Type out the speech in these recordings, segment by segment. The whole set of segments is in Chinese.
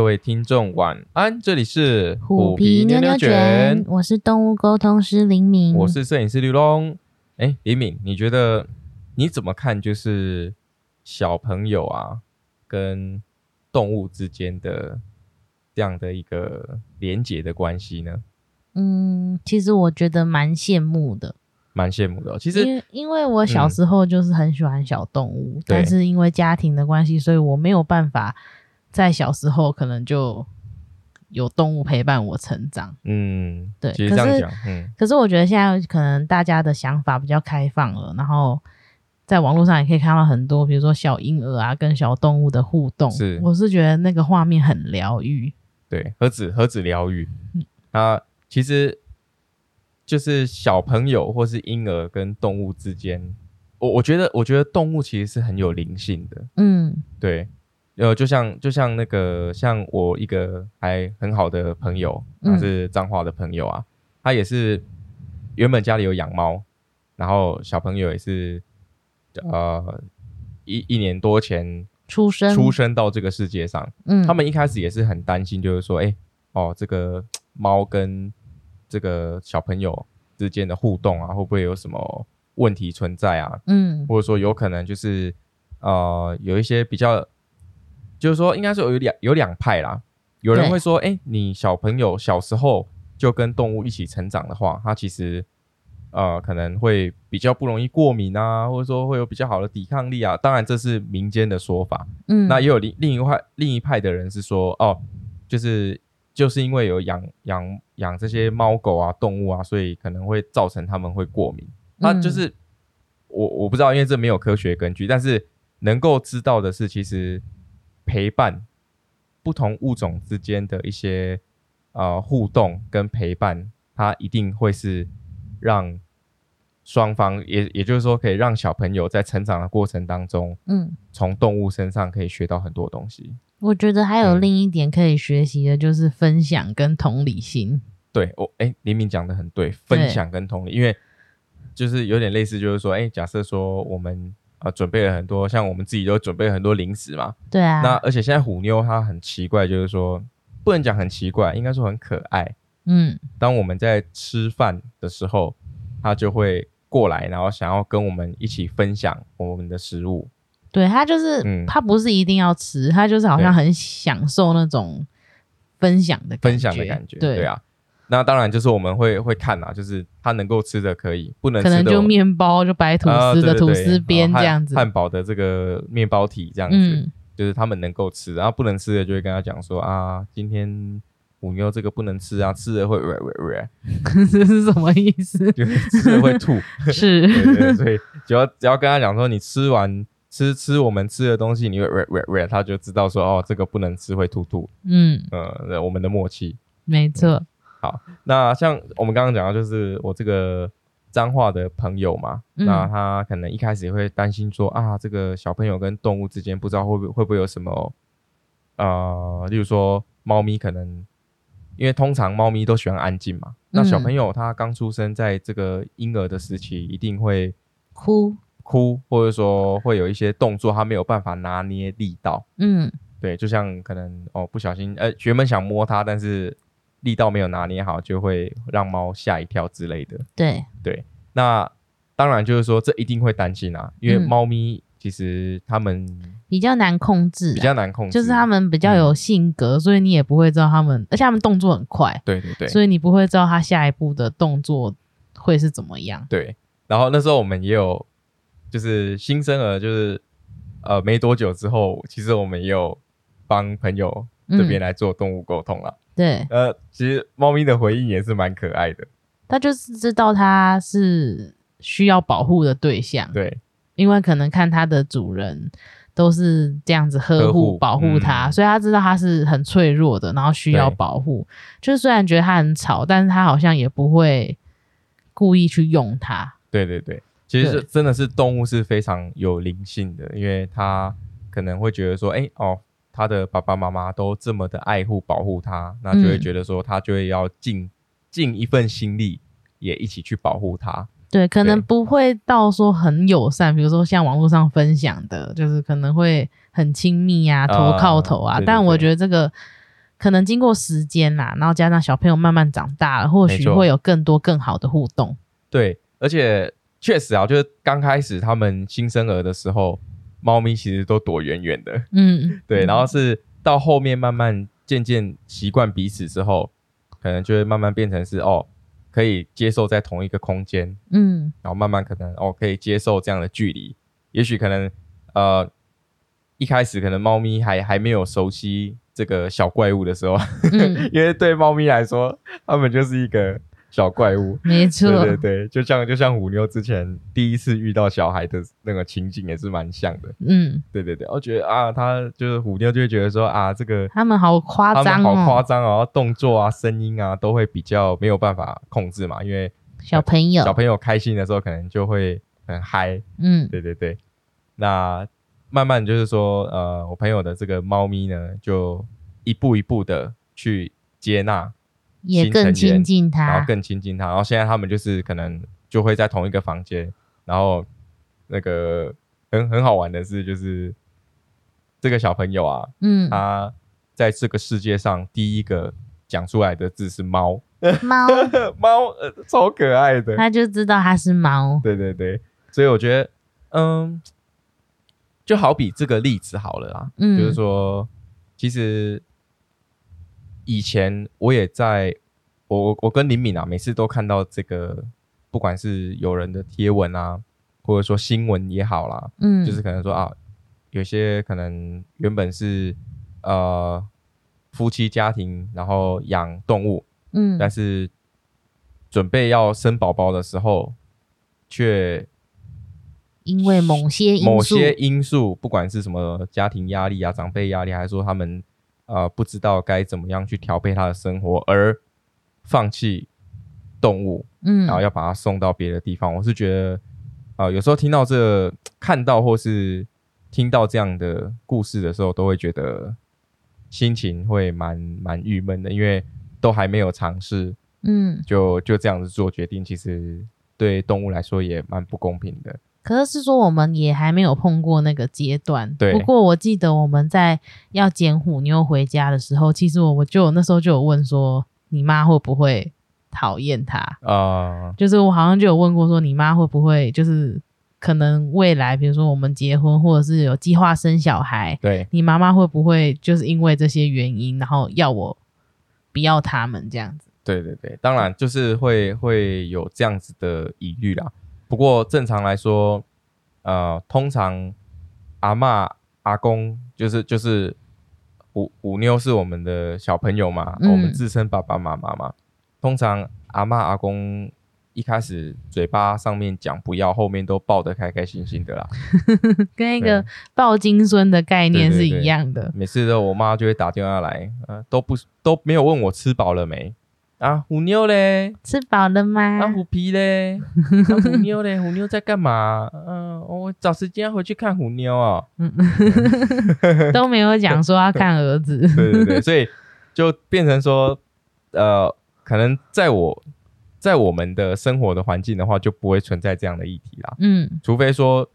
各位听众晚安，这里是虎皮妞妞卷，我是动物沟通师林敏，我是摄影师刘龙。哎，林敏，你觉得你怎么看？就是小朋友啊，跟动物之间的这样的一个连结的关系呢？嗯，其实我觉得蛮羡慕的，蛮羡慕的。其实，因因为我小时候就是很喜欢小动物，但是因为家庭的关系，所以我没有办法。在小时候可能就有动物陪伴我成长，嗯，对。其实这样讲，嗯，可是我觉得现在可能大家的想法比较开放了，然后在网络上也可以看到很多，比如说小婴儿啊跟小动物的互动，是，我是觉得那个画面很疗愈，对，何止何止疗愈，嗯啊，其实就是小朋友或是婴儿跟动物之间，我我觉得我觉得动物其实是很有灵性的，嗯，对。呃，就像就像那个，像我一个还很好的朋友，他是彰化的朋友啊，他也是原本家里有养猫，然后小朋友也是呃一一年多前出生出生到这个世界上，嗯，他们一开始也是很担心，就是说，哎，哦，这个猫跟这个小朋友之间的互动啊，会不会有什么问题存在啊？嗯，或者说有可能就是呃有一些比较。就是说，应该是有两有两派啦。有人会说，哎，你小朋友小时候就跟动物一起成长的话，他其实呃可能会比较不容易过敏啊，或者说会有比较好的抵抗力啊。当然，这是民间的说法。嗯，那也有另另一派另一派的人是说，哦，就是就是因为有养养养这些猫狗啊动物啊，所以可能会造成他们会过敏。那就是我我不知道，因为这没有科学根据，但是能够知道的是，其实。陪伴不同物种之间的一些呃互动跟陪伴，它一定会是让双方也也就是说，可以让小朋友在成长的过程当中，嗯，从动物身上可以学到很多东西。我觉得还有另一点可以学习的，就是分享跟同理心。对我，哎，黎明讲的很对，分享跟同理，因为就是有点类似，就是说，哎，假设说我们。啊，准备了很多，像我们自己都准备很多零食嘛。对啊。那而且现在虎妞她很奇怪，就是说不能讲很奇怪，应该说很可爱。嗯。当我们在吃饭的时候，她就会过来，然后想要跟我们一起分享我们的食物。对，她就是，嗯，她不是一定要吃，她就是好像很享受那种分享的分享的感觉。对啊。那当然就是我们会会看啊，就是他能够吃的可以，不能可能就面包就白吐司的吐司边这样子，汉堡的这个面包体这样子，就是他们能够吃，然后不能吃的就会跟他讲说啊，今天五妞这个不能吃啊，吃了会喂喂喂，这 是什么意思？就是 吃了会吐，是，所以只要只要跟他讲说你吃完吃吃我们吃的东西，你会喂喂喂，他就知道说哦，这个不能吃会吐吐，嗯。呃，我们的默契，没错。好，那像我们刚刚讲到，就是我这个脏话的朋友嘛，那他可能一开始也会担心说啊，这个小朋友跟动物之间不知道会不会会不会有什么，呃，例如说猫咪可能，因为通常猫咪都喜欢安静嘛，那小朋友他刚出生在这个婴儿的时期，一定会哭。哭，或者说会有一些动作他没有办法拿捏力道，嗯，对，就像可能哦不小心，呃，学们想摸它，但是。力道没有拿捏好，就会让猫吓一跳之类的。对对，那当然就是说，这一定会担心啊，因为猫咪其实它们比较难控制，比较难控制，就是它们比较有性格，所以你也不会知道它们，而且它们动作很快。对对对，所以你不会知道它下一步的动作会是怎么样。对，然后那时候我们也有，就是新生儿，就是呃没多久之后，其实我们也有帮朋友这边来做动物沟通了。对，呃，其实猫咪的回应也是蛮可爱的。它就是知道它是需要保护的对象，对，因为可能看它的主人都是这样子呵护、保护它，所以它知道它是很脆弱的，然后需要保护。就是虽然觉得它很吵，但是它好像也不会故意去用它。对对对，其实真的是动物是非常有灵性的，因为它可能会觉得说，哎哦。他的爸爸妈妈都这么的爱护保护他，那就会觉得说他就会要尽尽一份心力，也一起去保护他。对，可能不会到说很友善，比如说像网络上分享的，就是可能会很亲密啊，头靠头啊。但我觉得这个可能经过时间啦，然后加上小朋友慢慢长大了，或许会有更多更好的互动。对，而且确实啊，就是刚开始他们新生儿的时候，猫咪其实都躲远远的。嗯，对，然后是到后面慢慢渐渐习惯彼此之后，可能就会慢慢变成是哦，可以接受在同一个空间。嗯，然后慢慢可能哦，可以接受这样的距离。也许可能呃，一开始可能猫咪还还没有熟悉。这个小怪物的时候，因为对猫咪来说，它们就是一个小怪物，没错，对对对，就像就像虎妞之前第一次遇到小孩的那个情景也是蛮像的，嗯，对对对，我觉得啊，他就是虎妞就会觉得说啊，这个他们好夸张，好夸张哦，动作啊、声音啊都会比较没有办法控制嘛，因为小朋友。小朋友开心的时候可能就会很嗨，嗯，对对对，那。慢慢就是说，呃，我朋友的这个猫咪呢，就一步一步的去接纳，也更亲近他，然后更亲近他。然后现在他们就是可能就会在同一个房间，然后那个很很好玩的是，就是这个小朋友啊，嗯，他在这个世界上第一个讲出来的字是猫，猫猫，呃，超可爱的，他就知道他是猫。对对对，所以我觉得，嗯。就好比这个例子好了啦，就是说，其实以前我也在，我我跟林敏啊，每次都看到这个，不管是有人的贴文啊，或者说新闻也好啦，嗯，就是可能说啊，有些可能原本是呃夫妻家庭，然后养动物，嗯，但是准备要生宝宝的时候，却。因为某些某些因素，不管是什么家庭压力啊、长辈压力，还是说他们呃不知道该怎么样去调配他的生活，而放弃动物，嗯，然后要把它送到别的地方。我是觉得啊，有时候听到这、看到或是听到这样的故事的时候，都会觉得心情会蛮蛮郁闷的，因为都还没有尝试，嗯，就就这样子做决定，其实对动物来说也蛮不公平的。可是是说我们也还没有碰过那个阶段。对。不过我记得我们在要捡虎妞回家的时候，其实我我就那时候就有问说，你妈会不会讨厌他啊？就是我好像就有问过说，你妈会不会就是可能未来，比如说我们结婚或者是有计划生小孩，对，你妈妈会不会就是因为这些原因，然后要我不要他们这样子？对对对，当然就是会会有这样子的疑虑啦。不过正常来说，呃，通常阿妈、阿公就是就是五五妞是我们的小朋友嘛，我们自称爸爸妈妈嘛。通常阿妈、阿公一开始嘴巴上面讲不要，后面都抱得开开心心的啦，跟那个抱金孙的概念是一样的。每次都我妈就会打电话来，呃，都不都没有问我吃饱了没。啊，虎妞嘞，吃饱了吗？啊，虎皮嘞，虎妞嘞，虎妞在干嘛？嗯，我找时间回去看虎妞哦。嗯，都没有讲说要看儿子。对对对，所以就变成说，呃，可能在我，在我们的生活的环境的话，就不会存在这样的议题啦。嗯，除非说，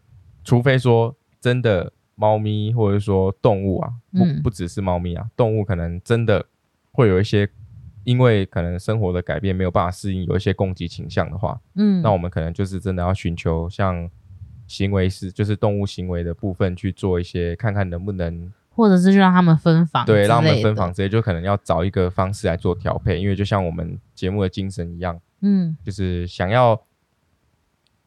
除非说真的猫咪或者说动物啊，不不只是猫咪啊，动物可能真的会有一些。因为可能生活的改变没有办法适应，有一些攻击倾向的话，嗯，那我们可能就是真的要寻求像行为是，就是动物行为的部分去做一些，看看能不能，或者是就让他们分房，对，让他们分房之类，就可能要找一个方式来做调配，因为就像我们节目的精神一样，嗯，就是想要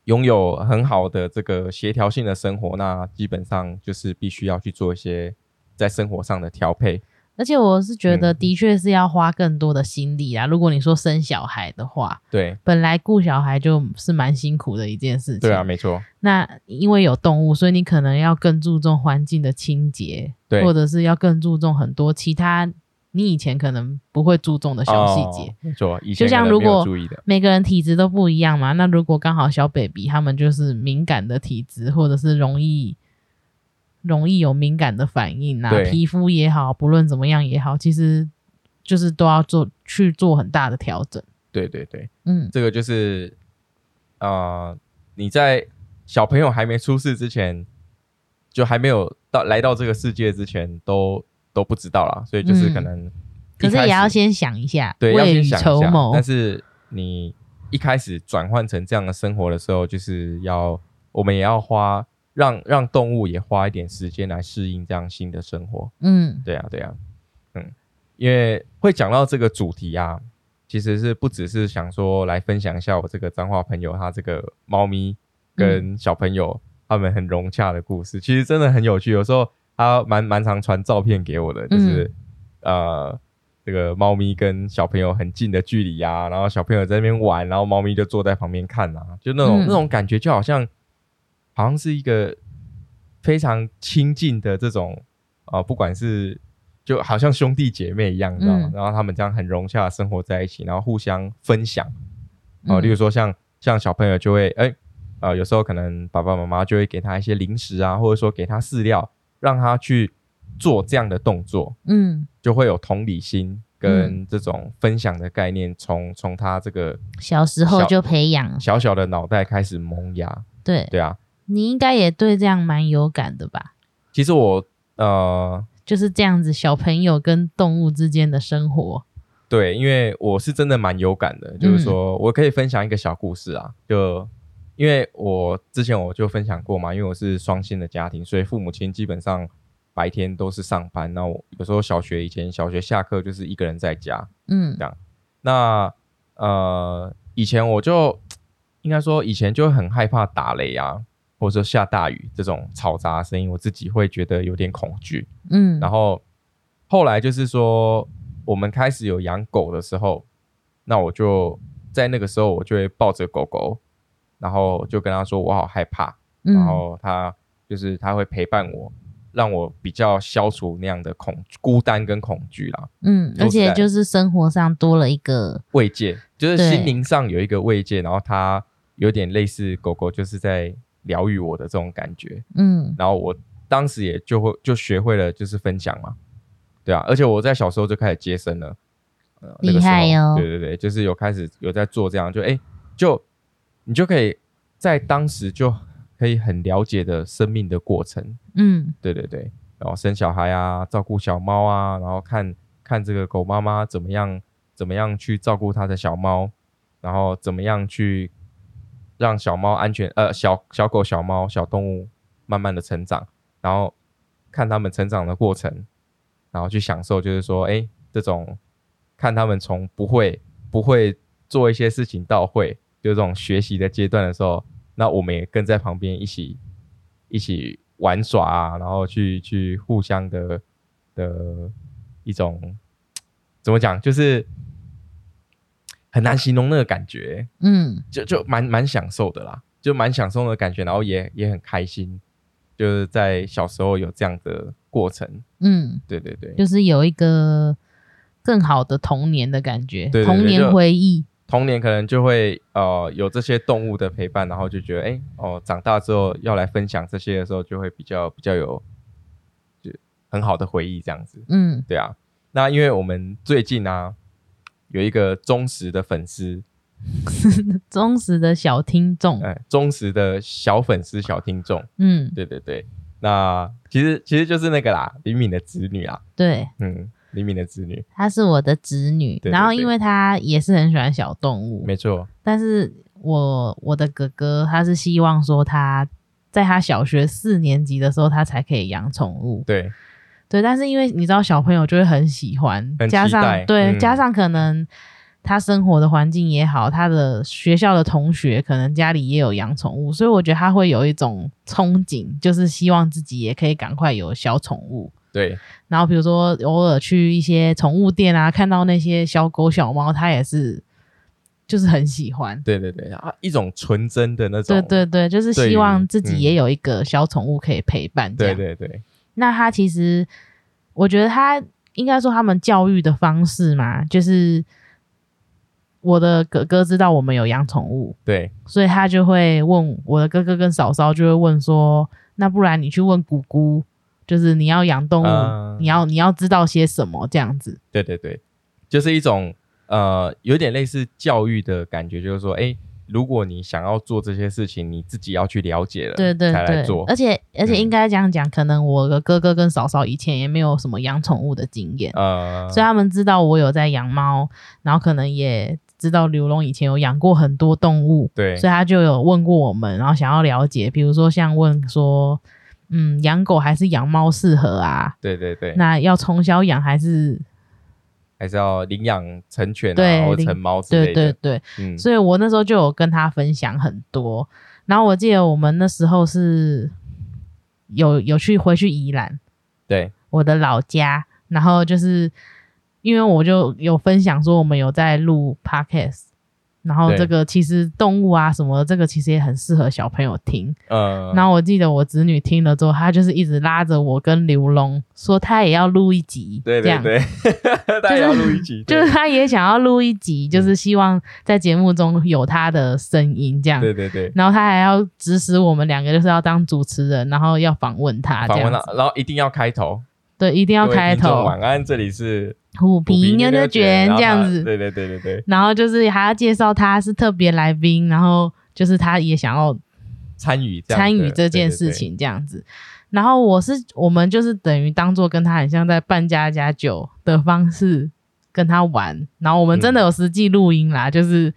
拥有很好的这个协调性的生活，那基本上就是必须要去做一些在生活上的调配。而且我是觉得，的确是要花更多的心力啊。如果你说生小孩的话，对，本来顾小孩就是蛮辛苦的一件事情。对啊，没错。那因为有动物，所以你可能要更注重环境的清洁，对，或者是要更注重很多其他你以前可能不会注重的小细节。没错，就像如果每个人体质都不一样嘛，那如果刚好小 baby 他们就是敏感的体质，或者是容易。容易有敏感的反应啊，皮肤也好，不论怎么样也好，其实就是都要做去做很大的调整。对对对，嗯，这个就是啊，你在小朋友还没出世之前，就还没有到来到这个世界之前，都都不知道啦。所以就是可能可是也要先想一下，对，要先想一下。但是你一开始转换成这样的生活的时候，就是要我们也要花让让动物也花一点时间来适应这样新的生活。嗯，对啊，对啊，嗯，因为会讲到这个主题啊，其实是不只是想说来分享一下我这个脏话朋友他这个猫咪跟小朋友他们很融洽的故事，其实真的很有趣。有时候他蛮蛮常传照片给我的，就是呃。这个猫咪跟小朋友很近的距离呀，然后小朋友在那边玩，然后猫咪就坐在旁边看啊，就那种那种感觉，就好像好像是一个非常亲近的这种啊，不管是就好像兄弟姐妹一样，你知道吗？然后他们这样很融洽生活在一起，然后互相分享。啊，例如说像像小朋友就会哎啊，有时候可能爸爸妈妈就会给他一些零食啊，或者说给他饲料，让他去。做这样的动作，嗯，就会有同理心跟这种分享的概念，从从他这个小时候就培养，小小的脑袋开始萌芽。对。对啊，你应该也对这样蛮有感的吧？其实我呃就是这样子，小朋友跟动物之间的生活。对，因为我是真的蛮有感的，就是说我可以分享一个小故事啊，就因为我之前我就分享过嘛，因为我是双薪的家庭，所以父母亲基本上。白天都是上班，那我有时候小学以前小学下课就是一个人在家，嗯，这样。那呃，以前我就应该说以前就很害怕打雷啊，或者说下大雨这种嘈杂声音，我自己会觉得有点恐惧，嗯。然后后来就是说我们开始有养狗的时候，那我就在那个时候我就会抱着狗狗，然后就跟他说我好害怕，然后他就是他会陪伴我。让我比较消除那样的恐孤单跟恐惧啦。嗯，而且就是生活上多了一个慰藉，就是心灵上有一个慰藉，然后它有点类似狗狗就是在疗愈我的这种感觉。嗯，然后我当时也就会就学会了就是分享嘛，对啊，而且我在小时候就开始接生了，厉害哟！对对对，就是有开始有在做这样，就哎，就你就可以在当时就。可以很了解的生命的过程，嗯，对对对，然后生小孩啊，照顾小猫啊，然后看看这个狗妈妈怎么样，怎么样去照顾它的小猫，然后怎么样去让小猫安全，呃，小小狗、小猫、小动物慢慢的成长，然后看它们成长的过程，然后去享受，就是说，哎，这种看它们从不会不会做一些事情到会，就这种学习的阶段的时候。那我们也跟在旁边一起一起玩耍啊，然后去去互相的的一种怎么讲，就是很难形容那个感觉，嗯，就就蛮蛮享受的啦，就蛮享受的感觉，然后也也很开心，就是在小时候有这样的过程，嗯，对对对，就是有一个更好的童年的感觉，童年回忆。童年可能就会呃有这些动物的陪伴，然后就觉得哎哦，长大之后要来分享这些的时候，就会比较比较有就很好的回忆这样子。嗯，对啊。那因为我们最近呢有一个忠实的粉丝，忠实的小听众，哎，忠实的小粉丝小听众。嗯，对对对。那其实其实就是那个啦，李敏的子女啊。对，嗯。李敏的子女，她是我的侄女，然后因为她也是很喜欢小动物，没错。但是我我的哥哥他是希望说他在他小学四年级的时候他才可以养宠物，对对。但是因为你知道小朋友就会很喜欢，加上对加上可能他生活的环境也好，他的学校的同学可能家里也有养宠物，所以我觉得他会有一种憧憬，就是希望自己也可以赶快有小宠物。对，然后比如说偶尔去一些宠物店啊，看到那些小狗小猫，他也是就是很喜欢。对对对啊，一种纯真的那种。对对对，就是希望自己也有一个小宠物可以陪伴。对对对。那他其实，我觉得他应该说他们教育的方式嘛，就是我的哥哥知道我们有养宠物，对，所以他就会问我的哥哥跟嫂嫂，就会问说，那不然你去问姑姑。就是你要养动物，你要你要知道些什么这样子。对对对，就是一种呃，有点类似教育的感觉，就是说，哎，如果你想要做这些事情，你自己要去了解了，对对对。才来做，。而且而且嗯。应该这样讲，可能我的哥哥跟嫂嫂以前也没有什么养宠物的经验，呃，所以他们知道我有在养猫，然后可能也知道刘龙以前有养过很多动物，对。所以他就有问过我们，然后想要了解，比如说像问说，嗯，养狗还是养猫适合啊？对对对，那要从小养还是还是要领养成犬对啊，或领成猫之类的。对对，嗯，所以我那时候就有跟他分享很多。然后我记得我们那时候是有有去回去宜兰，对我的老家，然后就是因为我就有分享说我们有在录 podcast，然后这个其实动物啊什么的，这个其实也很适合小朋友听。嗯，然后我记得我侄女听了之后，她就是一直拉着我跟刘龙说，她也要录一集，对对对，大家要录一集，就是她也想要录一集，就是希望在节目中有她的声音这样。对对对，然后她还要指使我们两个，就是要当主持人，然后要访问她这访问了样。，然后一定要开头，对，一定要开头，晚安，这里是虎皮妞妞卷这样子。他对对对对对，然后就是还要介绍他是特别来宾，然后就是他也想要参与参与这件事，情这样子。然后我是我们就是等于当做跟他很像在办家家酒的方式跟他玩，然后我们真的有实际录音啦，就是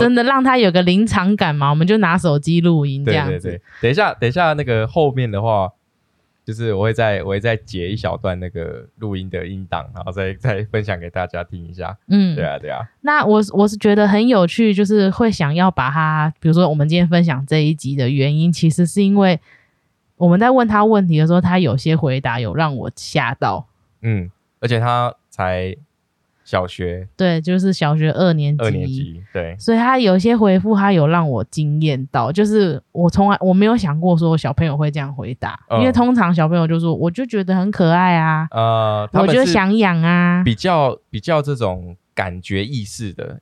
真的让他有个临场感嘛，我们就拿手机录音这样子。对对对，等一下等一下那个后面的话。就是我会再我会再截一小段那个录音的音档，然后再再分享给大家听一下。嗯，对啊，对啊，那我我是觉得很有趣，就是会想要把它，比如说我们今天分享这一集的原因，其实是因为我们在问他问题的时候，他有些回答有让我吓到。嗯，而且他才小学。对，就是小学二年级，二年级，对，所以他有些回复，他有让我惊艳到，就是我从来我没有想过说小朋友会这样回答，嗯。因为通常小朋友就说我就觉得很可爱啊，呃，我就想养啊，比较比较这种感觉意识的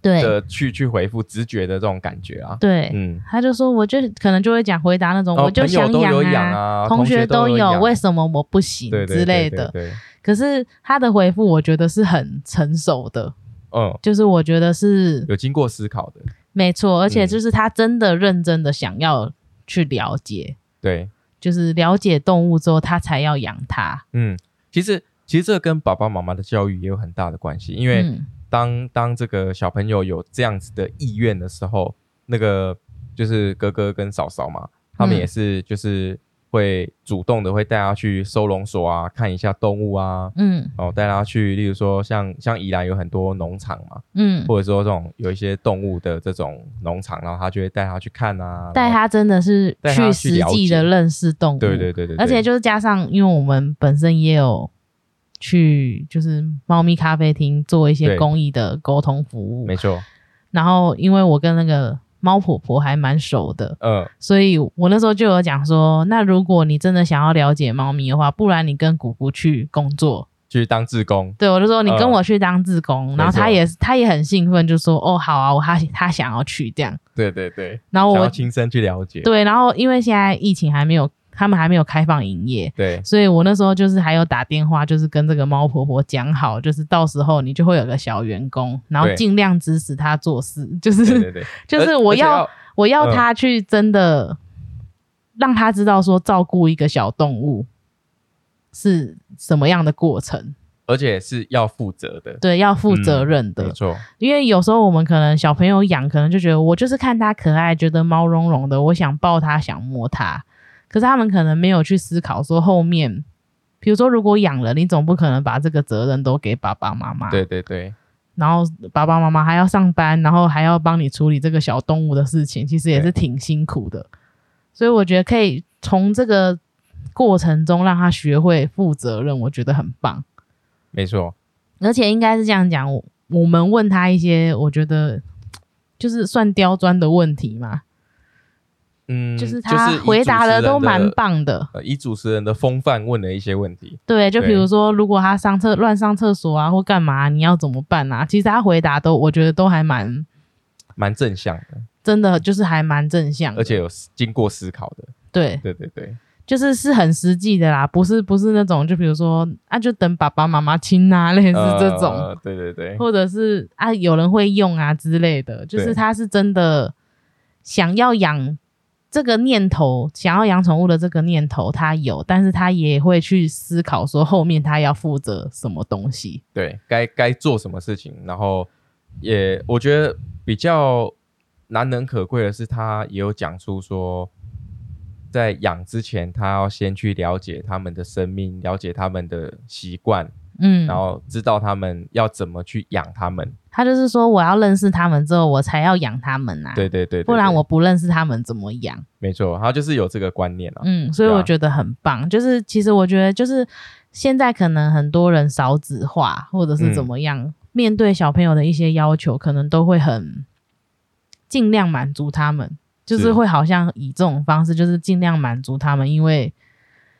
对。的去去回复直觉的这种感觉啊，对。嗯，他就说，我就可能就会讲回答那种，哦我就想养养啊同学都有，养为什么我不行之类的。对对对可是他的回复，我觉得是很成熟的，嗯，就是我觉得是有经过思考的，没错，而且嗯就是他真的认真的想要去了解，对，就是了解动物之后，他才要养它。嗯，其实其实这跟爸爸妈妈的教育也有很大的关系，因为嗯。当当这个小朋友有这样子的意愿的时候，那个就是哥哥跟嫂嫂嘛，他们嗯。也是就是会主动的会带他去收容所啊，看一下动物啊，嗯。哦，带他去，例如说像像宜兰有很多农场嘛，嗯，或者说这种有一些动物的这种农场，然后他就会带他去看啊，然后带他真的是去实际的解认识动物，对对对对，而且就是加上，因为我们本身也有去就是猫咪咖啡厅做一些公益的沟通服务，没错，然后因为我跟那个猫婆婆还蛮熟的，嗯，所以我那时候就有讲说，那如果你真的想要了解猫咪的话，不然你跟姑姑去工作。去当志工，对，我就说你跟嗯我去当志工，然后他也是他也很兴奋，就说哦好啊，我他他想要去这样。对对对，然后我亲身去了解，对，然后因为现在疫情还没有，他们还没有开放营业，对。所以我那时候就是还有打电话，就是跟这个猫婆婆讲好，就是到时候你就会有个小员工，然后对。尽量指使他做事，就是对对对，就是我要我要嗯他去真的让他知道说照顾一个小动物是什么样的过程，而且是要负责的，对，要负责任的。没错，因为有时候我们可能小朋友养，可能就觉得我就是看它可爱，觉得毛茸茸的，我想抱它，想摸它。可是他们可能没有去思考说后面，比如说如果养了，你总不可能把这个责任都给爸爸妈妈。对对对，然后爸爸妈妈还要上班，然后还要帮你处理这个小动物的事情，其实也是挺辛苦的。所以我觉得可以从这个过程中让他学会负责任，我觉得很棒。没错，而且应该是这样讲，我我们问他一些我觉得就是算刁钻的问题嘛，嗯，就是他回答的都蛮棒的。呃，以主持人的风范问了一些问题，对，就比如说，如果他上厕乱上厕所啊，或干嘛，你要怎么办啊？其实他回答都，我觉得都还蛮蛮正向的，真的，就是还蛮正向的。而且有经过思考的，对，对对对，就是是很实际的啦，不是不是那种就比如说啊，就等爸爸妈妈亲啊，类似这种，呃对对对，或者是啊有人会用啊之类的，就是他是真的想要养这个念头，想要养宠物的这个念头他有，但是他也会去思考说后面他要负责什么东西。对该该做什么事情，然后也我觉得比较难能可贵的是，他也有讲出说，在养之前，他要先去了解他们的生命，了解他们的习惯，嗯，然后知道他们要怎么去养他们。他就是说我要认识他们之后，我才要养他们啊，对对对对不然我不认识他们怎么养？没错，他就是有这个观念啊。嗯，所以我觉得很棒。就是其实我觉得，就是现在可能很多人少子化，或者是怎么样，面对小朋友的一些要求，可能都会很尽量满足他们，就是是会好像以这种方式，就是尽量满足他们，因为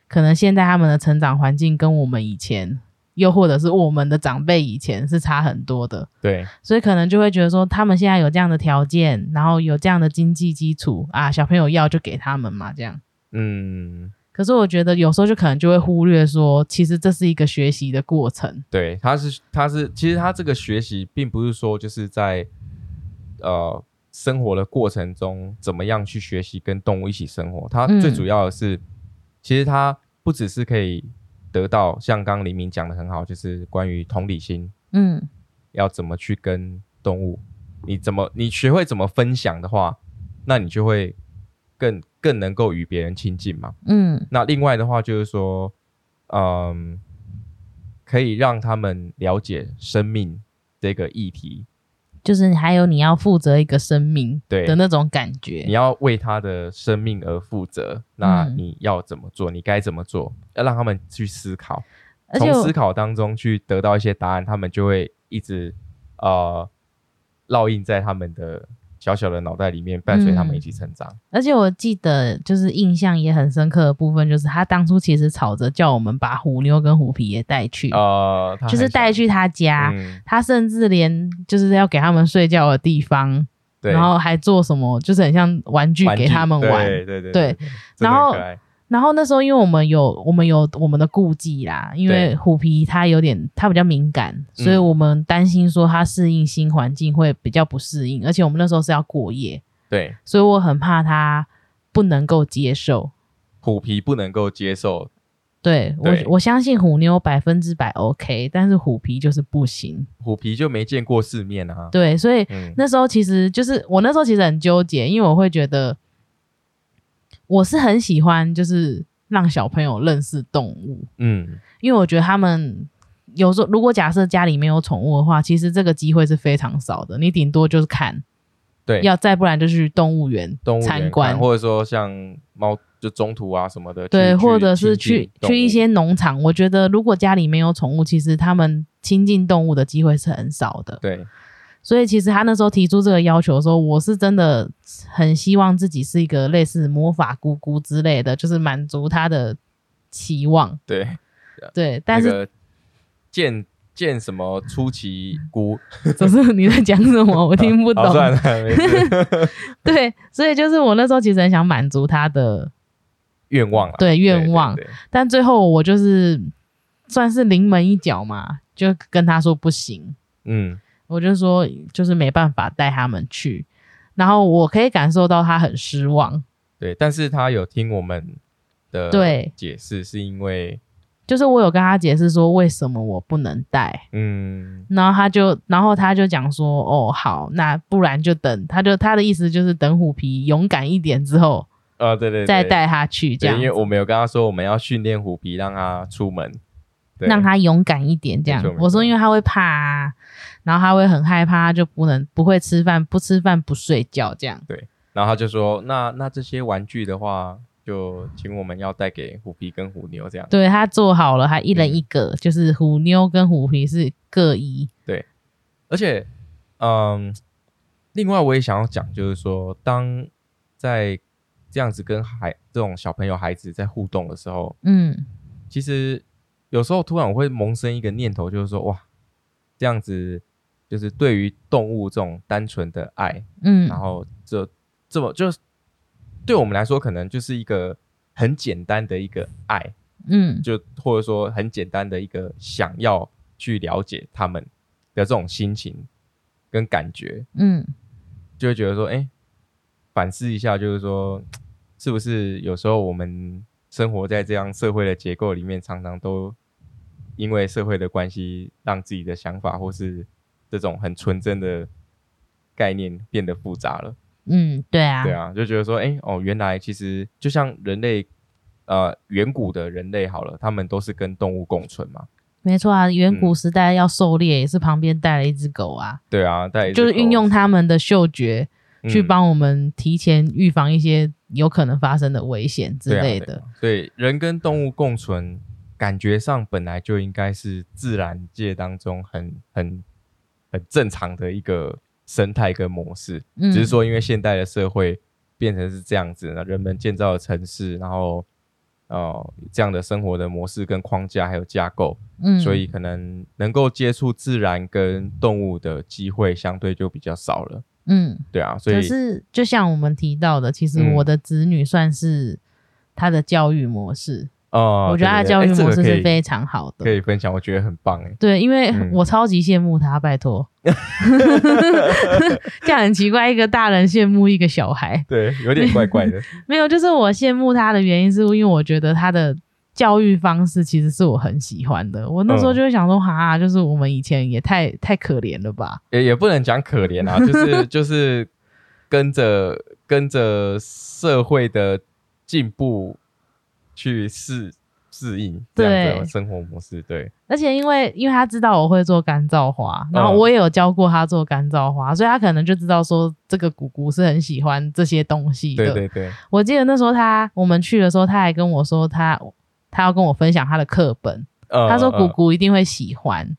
可能现在他们的成长环境跟我们以前。又或者是我们的长辈以前是差很多的，对所以可能就会觉得说，他们现在有这样的条件，然后有这样的经济基础啊，小朋友要就给他们嘛，这样。嗯，可是我觉得有时候就可能就会忽略说，其实这是一个学习的过程。对，他是他是，其实他这个学习并不是说就是在呃生活的过程中怎么样去学习跟动物一起生活，他嗯最主要的是，其实他不只是可以得到像刚刚黎明讲的很好，就是关于同理心，嗯。要怎么去跟动物，你怎么你学会怎么分享的话，那你就会更更能够与别人亲近嘛。嗯。那另外的话就是说，嗯，可以让他们了解生命这个议题，就是还有你要负责一个生命对的那种感觉你。要为他的生命而负责，那嗯你要怎么做？你该怎么做？要让他们去思考，而且从思考当中去得到一些答案，他们就会一直呃烙印在他们的小小的脑袋里面，伴随他们一起成长。而且我记得就是印象也很深刻的部分，就是他当初其实吵着叫我们把虎妞跟虎皮也带去，呃，就是带去他家。嗯，他甚至连就是要给他们睡觉的地方，然后还做什么，就是很像玩具给他们玩。对对对然后然后那时候，因为我们有我们有我们的顾忌啦，因为虎皮它有点它比较敏感，所以嗯我们担心说它适应新环境会比较不适应，而且我们那时候是要过夜，对，所以我很怕它不能够接受。虎皮不能够接受，对我对我相信虎妞百分之百 OK，但是虎皮就是不行。虎皮就没见过世面啊。对，所以嗯，那时候其实就是我那时候其实很纠结，因为我会觉得我是很喜欢就是让小朋友认识动物，嗯，因为我觉得他们有时候如果假设家里没有宠物的话，其实这个机会是非常少的，你顶多就是看，对，要再不然就去动物园动物园看参观。或者说像猫就中途啊什么的，对，去或者是去去一些农场，我觉得如果家里没有宠物，其实他们亲近动物的机会是很少的。对所以其实他那时候提出这个要求的时候，我是真的很希望自己是一个类似魔法姑姑之类的，就是满足他的期望。对，对，但是那个见见什么出奇姑，只是你在讲什么，我听不 懂。对，所以就是我那时候其实很想满足他的，愿望啊，对愿望但最后我就是算是临门一脚嘛，就跟他说不行，嗯，我就说就是没办法带他们去，然后我可以感受到他很失望，对，但是他有听我们的。对解释，是因为就是我有跟他解释说为什么我不能带，嗯，然后他就，然后他就讲说，哦，好，那不然就等，他就他的意思就是等虎皮勇敢一点之后啊，对对，对再带他去，这，样因为我没有跟他说我们要训练虎皮，让他出门，对让他勇敢一点，这样我说，因为他会怕啊，然后他会很害怕，他就不能不会吃饭，不吃饭不睡觉这样。对然后他就说，那那这些玩具的话，就请我们要带给虎皮跟虎妞这样。对他做好了，还一人嗯一个，就是虎妞跟虎皮是各一。对而且，嗯，另外我也想要讲，就是说，当在这样子跟孩这种小朋友孩子在互动的时候，嗯其实有时候突然我会萌生一个念头，就是说，哇，这样子就是对于动物这种单纯的爱，嗯。然后这这么就是对我们来说，可能就是一个很简单的一个爱，嗯。就或者说很简单的一个想要去了解他们的这种心情跟感觉，嗯。就会觉得说，哎、反思一下，就是说，是不是有时候我们生活在这样社会的结构里面，常常都因为社会的关系，让自己的想法或是这种很纯真的概念变得复杂了。嗯，对啊，对啊，就觉得说，哎、哦，原来其实就像人类，呃，远古的人类好了，他们都是跟动物共存嘛。没错啊，远嗯。古时代要狩猎也是旁边带了一只狗啊，对啊，带就是运用他们的嗅觉去嗯帮我们提前预防一些有可能发生的危险之类的。对啊所以人跟动物共存，感觉上本来就应该是自然界当中很很很正常的一个生态跟模式，嗯只是说因为现代的社会变成是这样子，那人们建造的城市，然后呃这样的生活的模式跟框架还有架构，嗯，所以可能能够接触自然跟动物的机会相对就比较少了。嗯，对啊，所以可是就像我们提到的，其实嗯我的子女算是他的教育模式，哦，我觉得他的教育模式是非常好的。可以分享，我觉得很棒哎。对，因为嗯我超级羡慕他，拜托，这样很奇怪，一个大人羡慕一个小孩，对，有点怪怪的。没有，就是我羡慕他的原因，是因为我觉得他的教育方式其实是我很喜欢的。我那时候嗯就会想说，哈、就是我们以前也太太可怜了吧？也也不能讲可怜啊，就是就是跟着跟着社会的进步去适适应这样的生活模式。对，而且因为因为他知道我会做干燥花，然后嗯我也有教过他做干燥花，所以他可能就知道说这个姑姑是很喜欢这些东西的。对对对，我记得那时候他我们去的时候，他还跟我说他他要跟我分享他的课本，呃他说姑呃姑一定会喜欢。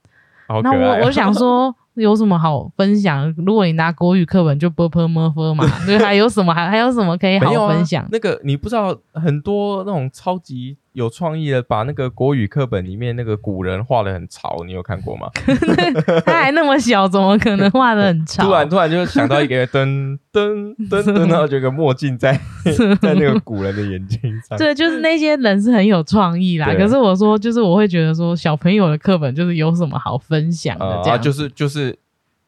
那我我想说有什么好分享？如果你拿国语课本就 b p m f 嘛，对，还有什么还还有什么可以好分享？那个你不知道很多那种超级有创意的，把那个国语课本里面那个古人画的很潮，你有看过吗？他还那么小，怎么可能画的很潮？突然 突然就想到一个噔 噔噔噔，然后就有个墨镜在在那个古人的眼睛上。对，就是那些人是很有创意啦。可是我说，就是我会觉得说，小朋友的课本就是有什么好分享的呃，这样、啊，就是就是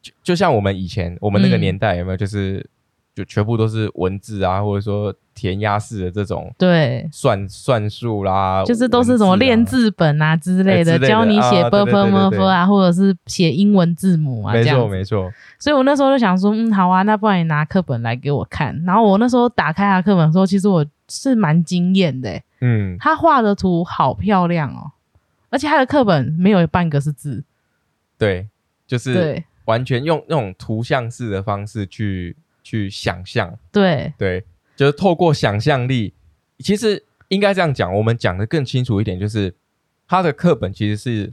就就像我们以前我们那个嗯年代有没有，就是就全部都是文字啊，或者说填鸭式的这种对，算算术啦，就是都是什么练字本啊之类的，教你写啊 b 对 p 对对 m 对。f 啊，或者是写英文字母啊，没。错没错，所以我那时候就想说，嗯，好啊，那不然你拿课本来给我看。然后我那时候打开他的课本的时候，其实我是蛮惊艳的。欸，嗯，他画的图好漂亮哦，而且他的课本没有半个是字，对，就是完全用那种图像式的方式去去想象，对，对，就是透过想象力，其实应该这样讲，我们讲的更清楚一点，就是他的课本其实是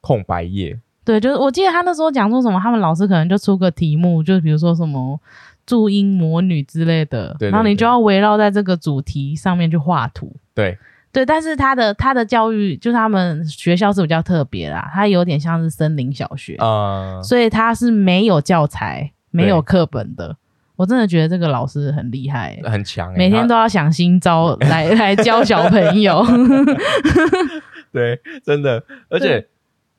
空白页，对，就是我记得他那时候讲说什么，他们老师可能就出个题目，就比如说什么注音魔女之类的，对对然后你就要围绕在这个主题上面去画图。对，对，但是他的他的教育，就是他们学校是比较特别啦，它有点像是森林小学，呃，所以它是没有教材、没有课本的。我真的觉得这个老师很厉害欸、很强欸，每天都要想新招 来来教小朋友。对，真的，而且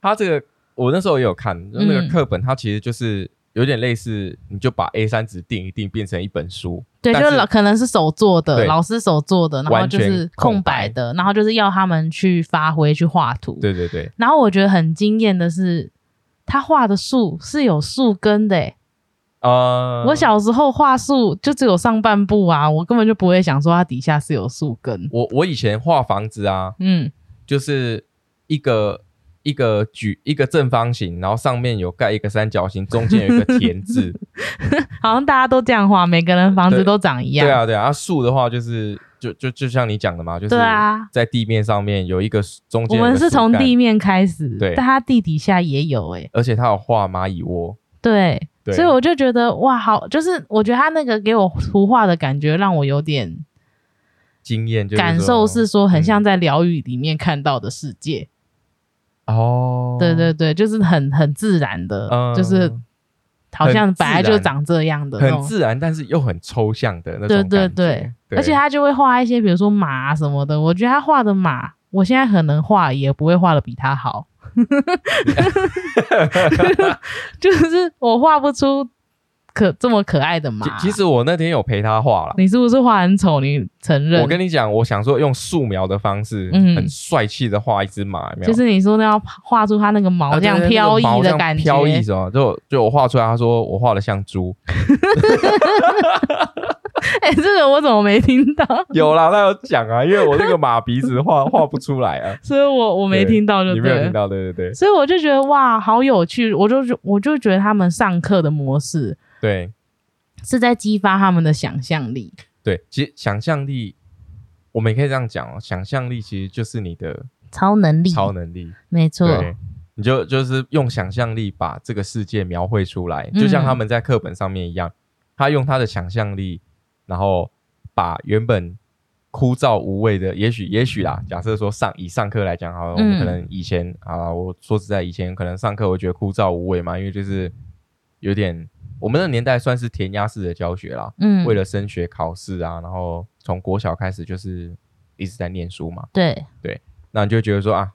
他这个我那时候也有看，就那个嗯课本，它其实就是有点类似，你就把 A 三纸定一定，变成一本书。对，就是老可能是手做的，老师手做的，然后就是空白的，然后就是要他们去发挥去画图。对对对，然后我觉得很惊艳的是，他画的树是有树根的欸。呃，我小时候画树就只有上半部啊，我根本就不会想说它底下是有树根。我我以前画房子啊，嗯，就是一个一个矩一个正方形，然后上面有盖一个三角形，中间有一个田字。好像大家都这样画，每个人房子都长一样。对啊对啊，啊树的话就是就就就像你讲的嘛，就是对啊在地面上面有一个中间有个们是从地面开始，对但它地底下也有哎、而且它有画蚂蚁窝。对，对。所以我就觉得哇，好，就是我觉得他那个给我图画的感觉，让我有点经验就是感受，是说很像嗯在疗愈里面看到的世界。哦，对对对，就是很很自然的，嗯。就是好像本来就长这样的，很自然，但是又很抽象的那种对对对，而且他就会画一些，比如说马什么的。我觉得他画的马，我现在可能画也不会画的比他好，就是我画不出。可这么可爱的马，其实我那天有陪他画了。你是不是画很丑？你承认？我跟你讲，我想说用素描的方式，嗯很帅气的画一只马，就是你说那要画出它那个毛这样飘逸的感觉，飘逸什么？就就我画出来，他说我画的像猪。哎，这个我怎么没听到？有啦，他有讲啊，因为我那个马鼻子画 画不出来啊，所以我我没听到，就你没有听到，对对对。所以我就觉得哇，好有趣，我就我就觉得他们上课的模式。对，是在激发他们的想象力。对，其实想象力，我们也可以这样讲哦。想象力其实就是你的超能力，超能力，没错。你就就是用想象力把这个世界描绘出来，就像他们在课本上面一样，他用他的想象力，然后把原本枯燥无味的，也许也许啦，假设说上以上课来讲，好，我们可能以前啊，我说实在，以前可能上课我觉得枯燥无味嘛，因为就是有点。我们的年代算是填鸭式的教学啦，嗯，为了升学考试啊，然后从国小开始就是一直在念书嘛，对。对，那你就觉得说啊，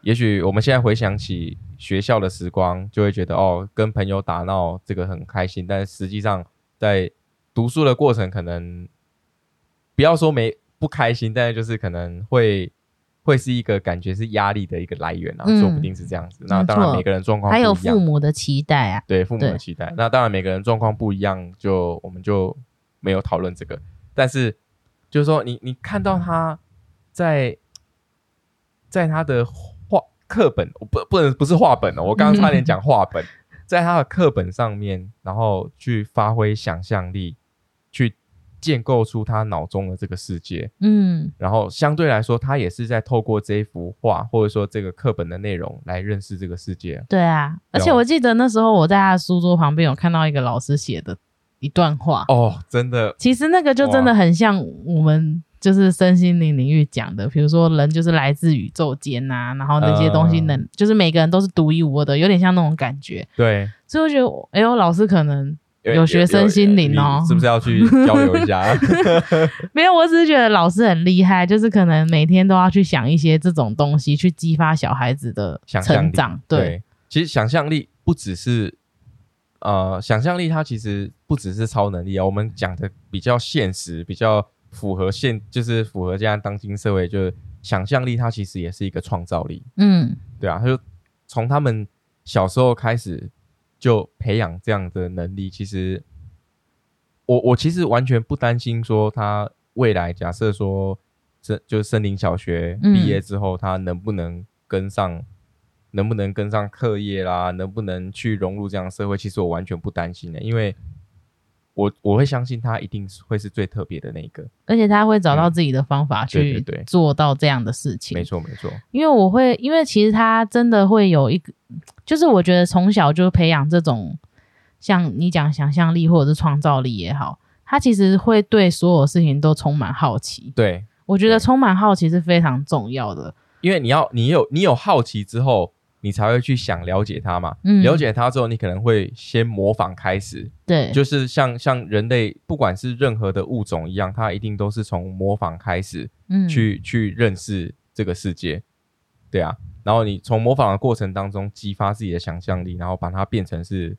也许我们现在回想起学校的时光，就会觉得哦，跟朋友打闹这个很开心，但是实际上在读书的过程，可能不要说没不开心，但是就是可能会。会是一个感觉是压力的一个来源啊，说不定是这样子。那当然每个人状况还有父母的期待啊，对父母的期待。那当然每个人状况不一样，就我们就没有讨论这个。但是就是说，你你看到他在在他的画课本，我不不能不是画本哦，我刚刚差点讲画本，在他的课本上面，然后去发挥想象力，去。建构出他脑中的这个世界，嗯，然后相对来说，他也是在透过这一幅画，或者说这个课本的内容来认识这个世界。对啊，而且我记得那时候我在他的书桌旁边有看到一个老师写的一段话。哦，真的，其实那个就真的很像我们就是身心灵领域讲的，比如说人就是来自宇宙间呐，然后那些东西能就是每个人都是独一无二的，有点像那种感觉。对，所以我觉得，哎呦，老师可能。有学生心灵哦，是不是要去交流一下？没有，我只是觉得老师很厉害，就是可能每天都要去想一些这种东西，去激发小孩子的成长。对，其实想象力不只是呃，想象力它其实不只是超能力啊。我们讲的比较现实，比较符合现，就是符合现在当今社会，就是想象力它其实也是一个创造力。嗯，对啊，他就从他们小时候开始。就培养这样的能力，其实我我其实完全不担心说他未来假设说森就是森林小学毕业之后，他能不能跟上，能不能跟上课业啦，能不能去融入这样社会，其实我完全不担心的，因为。我我会相信他一定是会是最特别的那个，而且他会找到自己的方法去做到这样的事情。没错没错，因为我会，因为其实他真的会有一个，就是我觉得从小就培养这种像你讲想象力或者是创造力也好，他其实会对所有事情都充满好奇。对，我觉得充满好奇是非常重要的，因为你要你有你有好奇之后。你才会去想了解它嘛？了解它之后，你可能会先模仿开始。对，就是像像人类，不管是任何的物种一样，它一定都是从模仿开始，嗯，去去认识这个世界。对啊，然后你从模仿的过程当中激发自己的想象力，然后把它变成是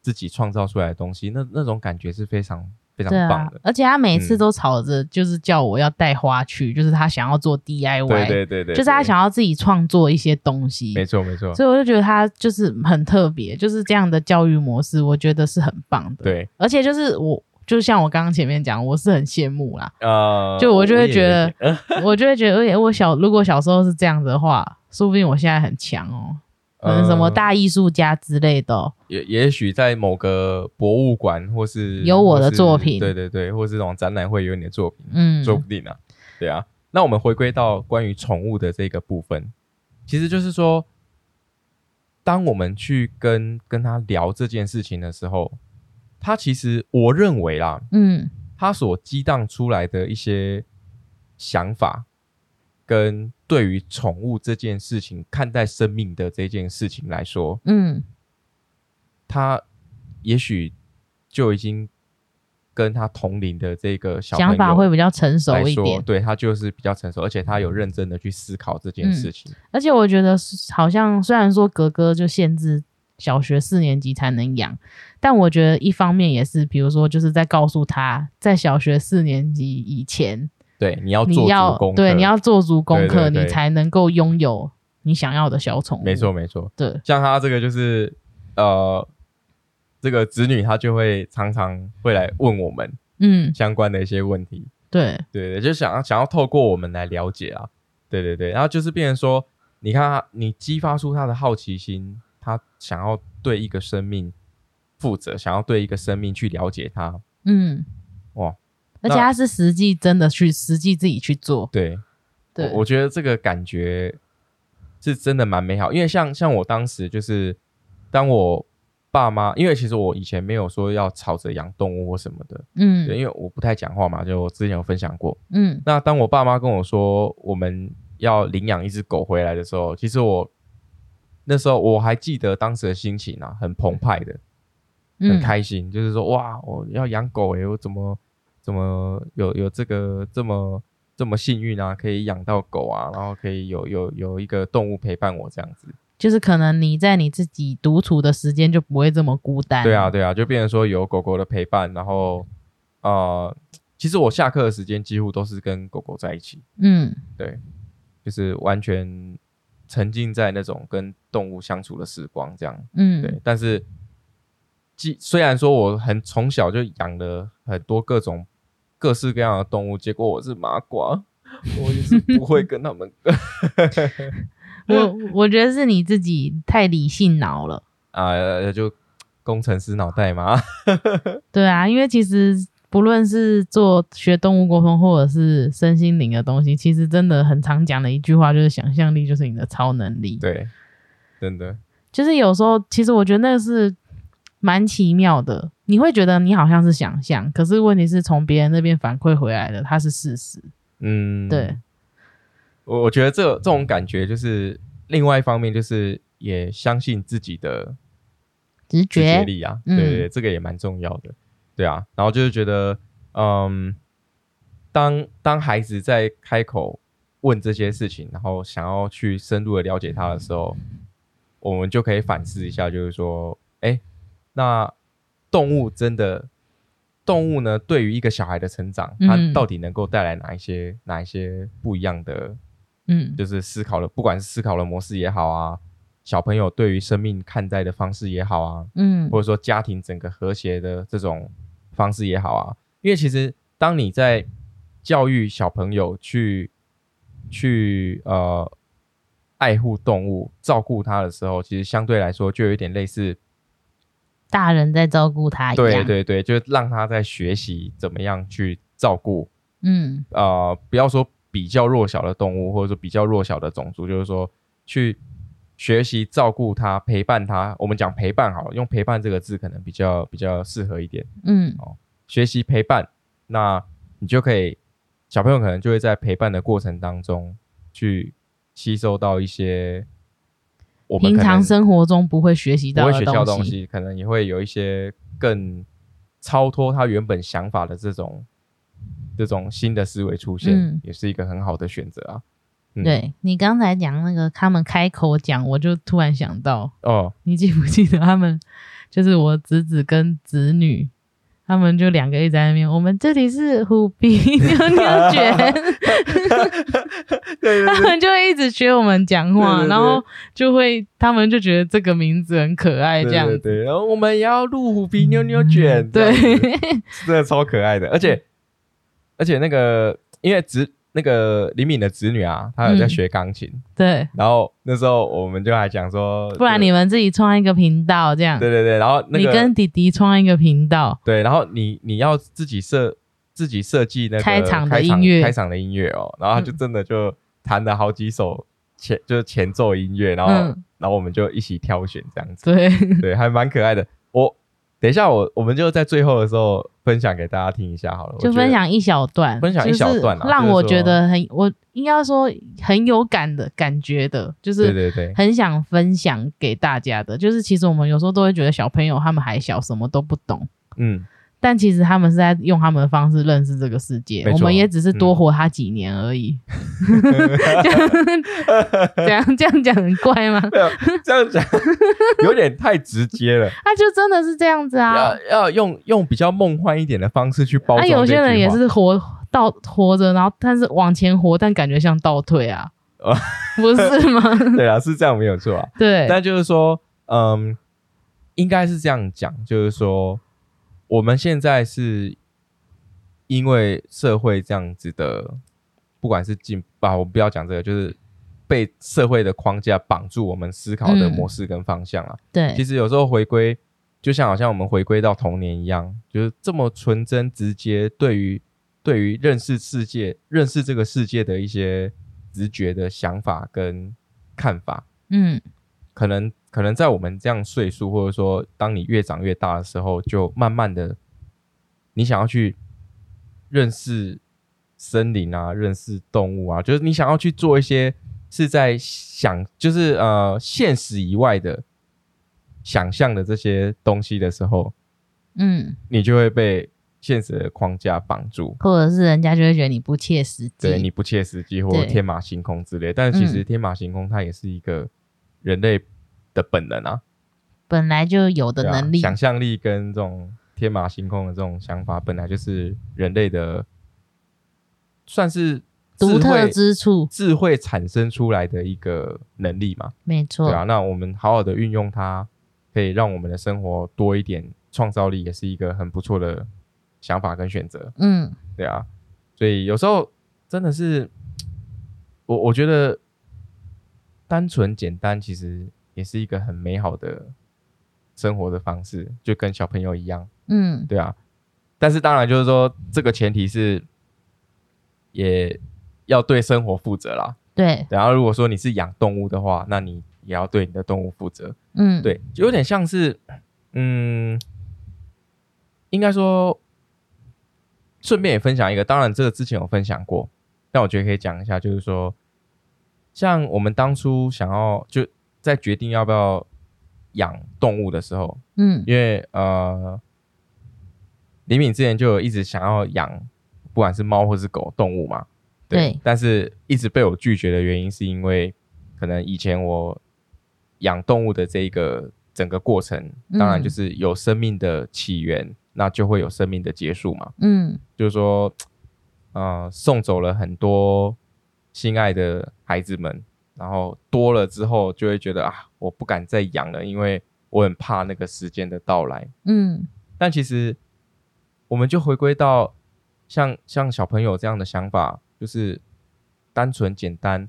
自己创造出来的东西，那那种感觉是非常。非常棒的，而且他每次都吵着，就是叫我要带花去，就是他想要做 DIY，对对对对，就是他想要自己创作一些东西，没错没错。所以我就觉得他就是很特别，就是这样的教育模式，我觉得是很棒的。对，而且就是我，就像我刚刚前面讲，我是很羡慕啦，呃，就我就会觉得，我 就会觉得，而且我小如果小时候是这样子的话，说不定我现在很强哦。可能什么大艺术家之类的，也也许在某个博物馆或是有我的作品，对对对，或是这种展览会有你的作品，嗯，说不定啊，对啊。那我们回归到关于宠物的这个部分，其实就是说，当我们去跟跟他聊这件事情的时候，他其实我认为啦，嗯，他所激荡出来的一些想法。跟对于宠物这件事情看待生命的这件事情来说，嗯，他也许就已经跟他同龄的这个小想法会比较成熟，一点。对他就是比较成熟，而且他有认真的去思考这件事情。而且我觉得好像虽然说格格就限制小学四年级才能养，但我觉得一方面也是，比如说就是在告诉他，在小学四年级以前，对，你要做足功课，对你要做足功课，你才能够拥有你想要的小宠物。没错，没错。对，像他这个就是呃，这个子女他就会常常会来问我们嗯，相关的一些问题，对，对对，就想要想要透过我们来了解啊，对对对，然后就是变成说，你看他，你激发出他的好奇心，他想要对一个生命负责，想要对一个生命去了解他，嗯，哇，而且他是实际真的去实际自己去做，对，对，我我觉得这个感觉是真的蛮美好，因为像像我当时就是当我爸妈，因为其实我以前没有说要吵着养动物或什么的，对，嗯因为我不太讲话嘛，就我之前有分享过。嗯。那当我爸妈跟我说我们要领养一只狗回来的时候，其实我那时候我还记得当时的心情啊，很澎湃的，很嗯，开心，就是说哇，我要养狗诶、我怎么怎么有有这个这么这么幸运啊，可以养到狗啊，然后可以有有有一个动物陪伴我这样子。就是可能你在你自己独处的时间就不会这么孤单。对啊，，对啊，就变成说有狗狗的陪伴，然后呃，其实我下课的时间几乎都是跟狗狗在一起，嗯对，就是完全沉浸在那种跟动物相处的时光这样。嗯，对，但是既虽然说我很从小就养了很多各种各式各样的动物，结果我是麻瓜，我也是不会跟他们。我我觉得是你自己太理性脑了。啊、就工程师脑袋嘛。对啊，因为其实不论是做学动物沟通，或者是身心灵的东西，其实真的很常讲的一句话就是想象力就是你的超能力。对，真的，就是有时候，其实我觉得那个是蛮奇妙的。你会觉得你好像是想象，可是问题是从别人那边反馈回来的，它是事实。嗯，对，我我觉得这这种感觉就是另外一方面，就是也相信自己的直自觉觉，力啊，对对，这个也蛮重要的，对啊。然后就是觉得，嗯，当当孩子在开口问这些事情，然后想要去深入的了解他的时候，我们就可以反思一下，就是说，哎，那动物真的。动物呢，对于一个小孩的成长，它嗯到底能够带来哪一些哪一些不一样的嗯就是思考的，不管是思考的模式也好啊，小朋友对于生命看待的方式也好啊，嗯或者说家庭整个和谐的这种方式也好啊，因为其实当你在教育小朋友去去呃爱护动物、照顾它的时候，其实相对来说就有一点类似，大人在照顾他一样。对，对对，就让他在学习怎么样去照顾嗯呃，不要说比较弱小的动物，或者说比较弱小的种族，就是说去学习照顾它、陪伴它。我们讲陪伴好了，用陪伴这个字可能比较比较适合一点。嗯哦学习陪伴，那你就可以，小朋友可能就会在陪伴的过程当中去吸收到一些我们平常生活中不会学习到的不会学到东东。西，可能也会有一些更超脱他原本想法的这种这种新的思维出现，嗯也是一个很好的选择啊。嗯对你刚才讲那个，他们开口讲，我就突然想到，哦，你记不记得他们就是我侄子跟侄女，他们就两个一直在那边，我们这里是虎皮妞妞卷，对他们就会一直学我们讲话，对对对。然后就会他们就觉得这个名字很可爱，这样。子。对然后我们也要录虎皮妞妞卷，对。真的超可爱的，而且而且那个因为侄那个李敏的侄女啊，她有在嗯。学钢琴，对，然后那时候我们就还讲说，不然你们自己创一个频道，这样。对对对，然后那个你跟弟弟创一个频道，对，然后你你要自己设自己设计那个开场的音乐开场的音乐哦，然后他就嗯。真的就弹了好几首前就是前奏音乐，然后、嗯。然后我们就一起挑选这样子，对，对，还蛮可爱的。我等一下，我我们就在最后的时候分享给大家听一下好了，就分享一小段，分享一小段，让我觉得很，我应该说很有感的感觉的，就是对对对，很想分享给大家的，就是其实我们有时候都会觉得小朋友他们还小，什么都不懂，嗯。但其实他们是在用他们的方式认识这个世界，我们也只是多活他几年而已。这样这样讲很怪吗？这样讲有点太直接了。他 就真的是这样子啊！要要用用比较梦幻一点的方式去包装。有些人也是活倒活着，然后但是往前活，但感觉像倒退啊，不是吗？对啊，是这样没有错啊。对，但就是说，嗯，应该是这样讲，就是说。我们现在是因为社会这样子的，不管是进啊，我不要讲这个，就是被社会的框架绑住我们思考的模式跟方向啊。对，其实有时候回归，就像好像我们回归到童年一样，就是这么纯真直接，对于对于认识世界、认识这个世界的一些直觉的想法跟看法，嗯，可能。可能在我们这样岁数，或者说当你越长越大的时候，就慢慢的，你想要去认识森林啊，认识动物啊，就是你想要去做一些是在想，就是呃现实以外的想象的这些东西的时候，嗯，你就会被现实的框架绑住，或者是人家就会觉得你不切实际，对你不切实际，或者天马行空之类。但是其实天马行空它也是一个人类。的本能啊，本来就有的能力，想象力跟这种天马行空的这种想法，本来就是人类的，算是独特之处，智慧产生出来的一个能力嘛。没错，对啊，那我们好好的运用它，可以让我们的生活多一点创造力，也是一个很不错的想法跟选择。嗯，对啊，所以有时候真的是，我我觉得单纯简单，其实。也是一个很美好的生活的方式，就跟小朋友一样，嗯，对啊。但是当然就是说，这个前提是也要对生活负责啦。对。然后如果说你是养动物的话，那你也要对你的动物负责。嗯，对，就有点像是，嗯，应该说，顺便也分享一个。当然，这个之前有分享过，但我觉得可以讲一下，就是说，像我们当初想要就。在决定要不要养动物的时候，嗯，因为呃，李敏之前就有一直想要养，不管是猫或是狗动物嘛，对，但是一直被我拒绝的原因，是因为可能以前我养动物的这个整个过程，当然就是有生命的起源，那就会有生命的结束嘛，嗯，就是说，呃，送走了很多心爱的孩子们。然后多了之后，就会觉得啊，我不敢再养了，因为我很怕那个时间的到来。嗯，但其实我们就回归到像像小朋友这样的想法，就是单纯简单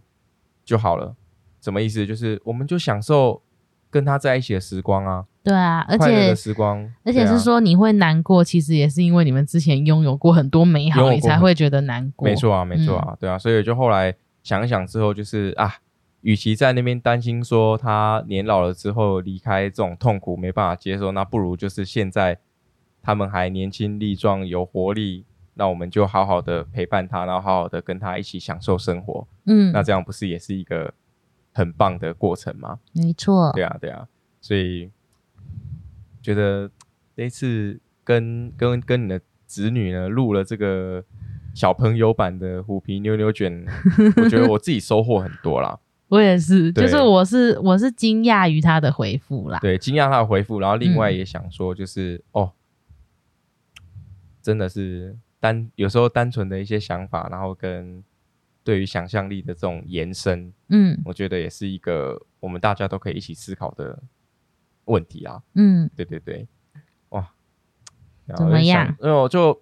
就好了。什么意思？就是我们就享受跟他在一起的时光啊。对啊，而且时光，而且是说你会难过，其实也是因为你们之前拥有过很多美好，你才会觉得难过。没错啊，没错啊，对啊，所以就后来想一想之后，就是啊。与其在那边担心说他年老了之后离开这种痛苦没办法接受，那不如就是现在他们还年轻力壮有活力，那我们就好好的陪伴他，然后好好的跟他一起享受生活。嗯，那这样不是也是一个很棒的过程吗？没错。对啊，对啊。所以觉得这次跟跟跟你的子女呢录了这个小朋友版的虎皮妞妞卷，我觉得我自己收获很多啦。我也是，就是我是我是惊讶于他的回复啦。对，惊讶他的回复，然后另外也想说，就是哦，真的是单有时候单纯的一些想法，然后跟对于想象力的这种延伸，嗯，我觉得也是一个我们大家都可以一起思考的问题啊。嗯，对对对，哇，怎么样？因为我就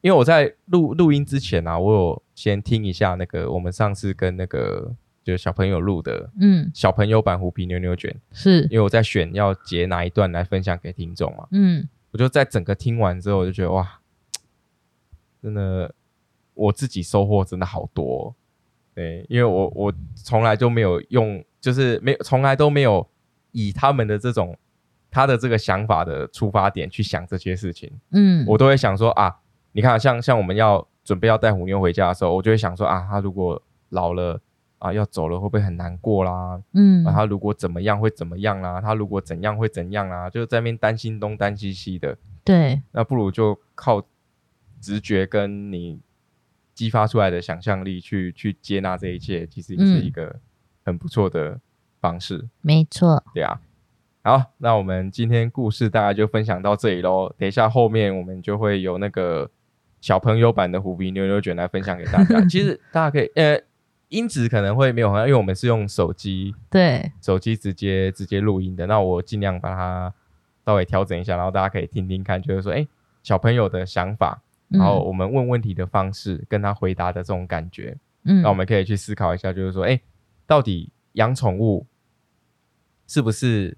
因为我在录录音之前啊，我有先听一下那个我们上次跟那个。就是小朋友录的，嗯，小朋友版虎皮牛牛卷，是。因为我在选要截哪一段来分享给听众嘛，嗯，我就在整个听完之后，我就觉得哇，真的我自己收获真的好多，对，因为我我从来就没有用，就是没从来都没有以他们的这种他的这个想法的出发点去想这些事情，嗯，我都会想说啊，你看像像我们要准备要带虎妞回家的时候，我就会想说啊，他如果老了啊要走了会不会很难过啦？嗯啊，他如果怎么样会怎么样啦？他如果怎样会怎样啦？就在那边担心东担心西的，对，那不如就靠直觉跟你激发出来的想象力去去接纳这一切，其实也是一个很不错的方式。没错，对啊，好，那我们今天故事大概就分享到这里喽。等一下后面我们就会有那个小朋友版的虎皮牛牛卷来分享给大家。其实大家可以，呃，音质可能会没有很好，因为我们是用手机，对，手机直接直接录音的。那我尽量把它稍微调整一下，然后大家可以听听看，就是说，哎，小朋友的想法，然后我们问问题的方式，跟他回答的这种感觉，嗯，那我们可以去思考一下，就是说，哎，到底养宠物是不是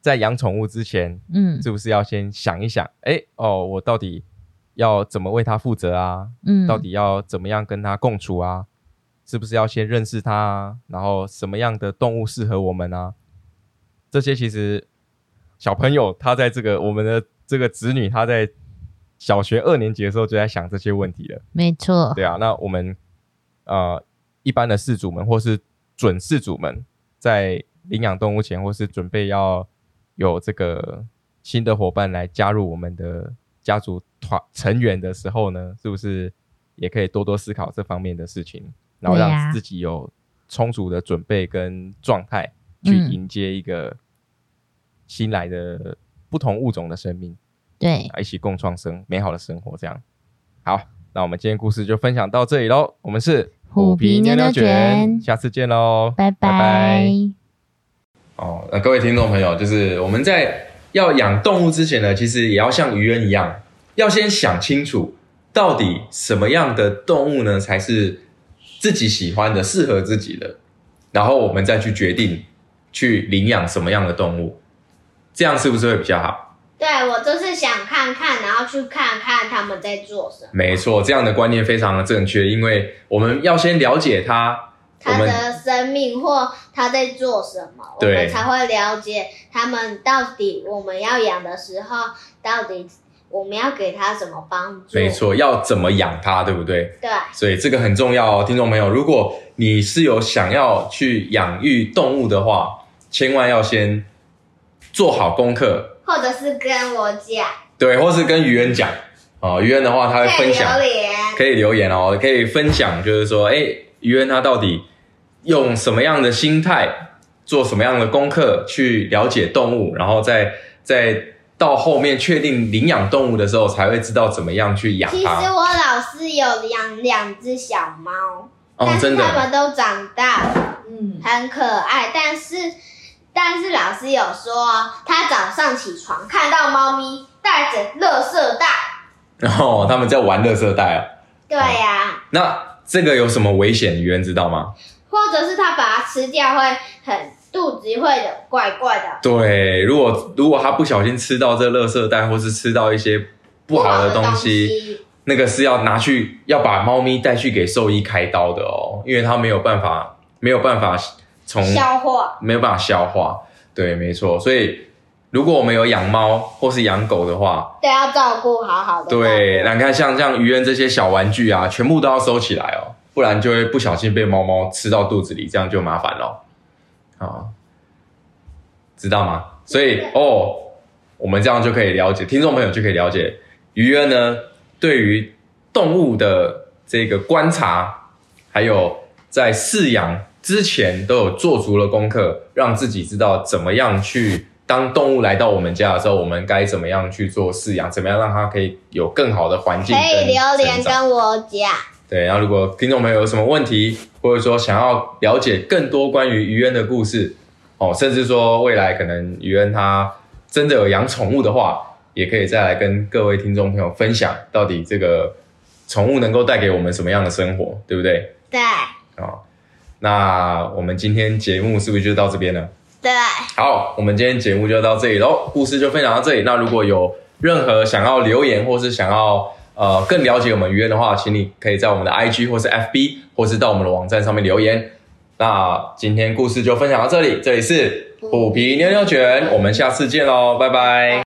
在养宠物之前，嗯是不是要先想一想，哎，哦，我到底要怎么为它负责啊？嗯，到底要怎么样跟它共处啊？是不是要先认识它啊？然后什么样的动物适合我们啊？这些其实小朋友他在这个我们的这个子女他在小学二年级的时候就在想这些问题了。没错，对啊，那我们呃一般的饲主们或是准饲主们，在领养动物前或是准备要有这个新的伙伴来加入我们的家族团成员的时候呢，是不是也可以多多思考这方面的事情，然后让自己有充足的准备跟状态去嗯迎接一个新来的不同物种的生命。对，啊，一起共创生美好的生活。这样，好，那我们今天故事就分享到这里喽。我们是虎皮牛牛卷下次见喽，拜拜。哦，那各位听众朋友，就是我们在要养动物之前呢，其实也要像鱼恩一样，要先想清楚，到底什么样的动物呢才是自己喜欢的、适合自己的，然后我们再去决定去领养什么样的动物，这样是不是会比较好？对我就是想看看，然后去看看他们在做什么，没错，这样的观念非常的正确，因为我们要先了解它，我们他的生命或他在做什么，我对们才会了解他们到底我们要养的时候，到底我们要给他什么帮助。没，错，要怎么养它，对不对？对，所以这个很重要哦，听众朋友，如果你是有想要去养育动物的话，千万要先做好功课，或者是跟我讲，对，或是跟愚人讲哦。愚恩的话，他会可以分享留，言，可以留言哦，可以分享，就是说，哎，于恩他到底用什么样的心态，做什么样的功课去了解动物，然后再再到后面确定领养动物的时候，才会知道怎么样去养其实。我老师有养两只小猫，哦，但是它们都长大了，嗯，很可爱。但是，但是老师有说，他早上起床看到猫咪带着垃圾袋，然后他们在玩垃圾袋哦。对呀、那这个有什么危险？愚人知道吗？或者是他把它吃掉会很肚子会有怪怪的。对，如果如果他不小心吃到这垃圾袋，或是吃到一些不好的东西，西，那个是要拿去要把猫咪带去给兽医开刀的哦，因为它没有办法没有办法从消化。没有办法消化。对，没错。所以如果我们有养猫或是养狗的话，对，要照顾好好的。对，那你看像像鱼人这些小玩具啊，全部都要收起来哦，不然就会不小心被猫猫吃到肚子里，这样就麻烦了。啊，知道吗？所以哦，我们这样就可以了解，听众朋友就可以了解，鱼儿呢对于动物的这个观察，还有在饲养之前都有做足了功课，让自己知道怎么样去。当动物来到我们家的时候，我们该怎么样去做饲养？怎么样让它可以有更好的环境？可以留言跟我讲。对，然后如果听众朋友有什么问题，或者说想要了解更多关于于恩的故事，哦，甚至说未来可能于恩他真的有养宠物的话，也可以再来跟各位听众朋友分享，到底这个宠物能够带给我们什么样的生活，对不对？对哦，那我们今天节目是不是就到这边了？对，好，我们今天节目就到这里喽，故事就分享到这里。那如果有任何想要留言，或是想要呃更了解我们鱼恩的话，请你可以在我们的 IG 或是 FB，或是到我们的网站上面留言。那今天故事就分享到这里，这里是虎皮妞妞卷，我们下次见喽，拜拜。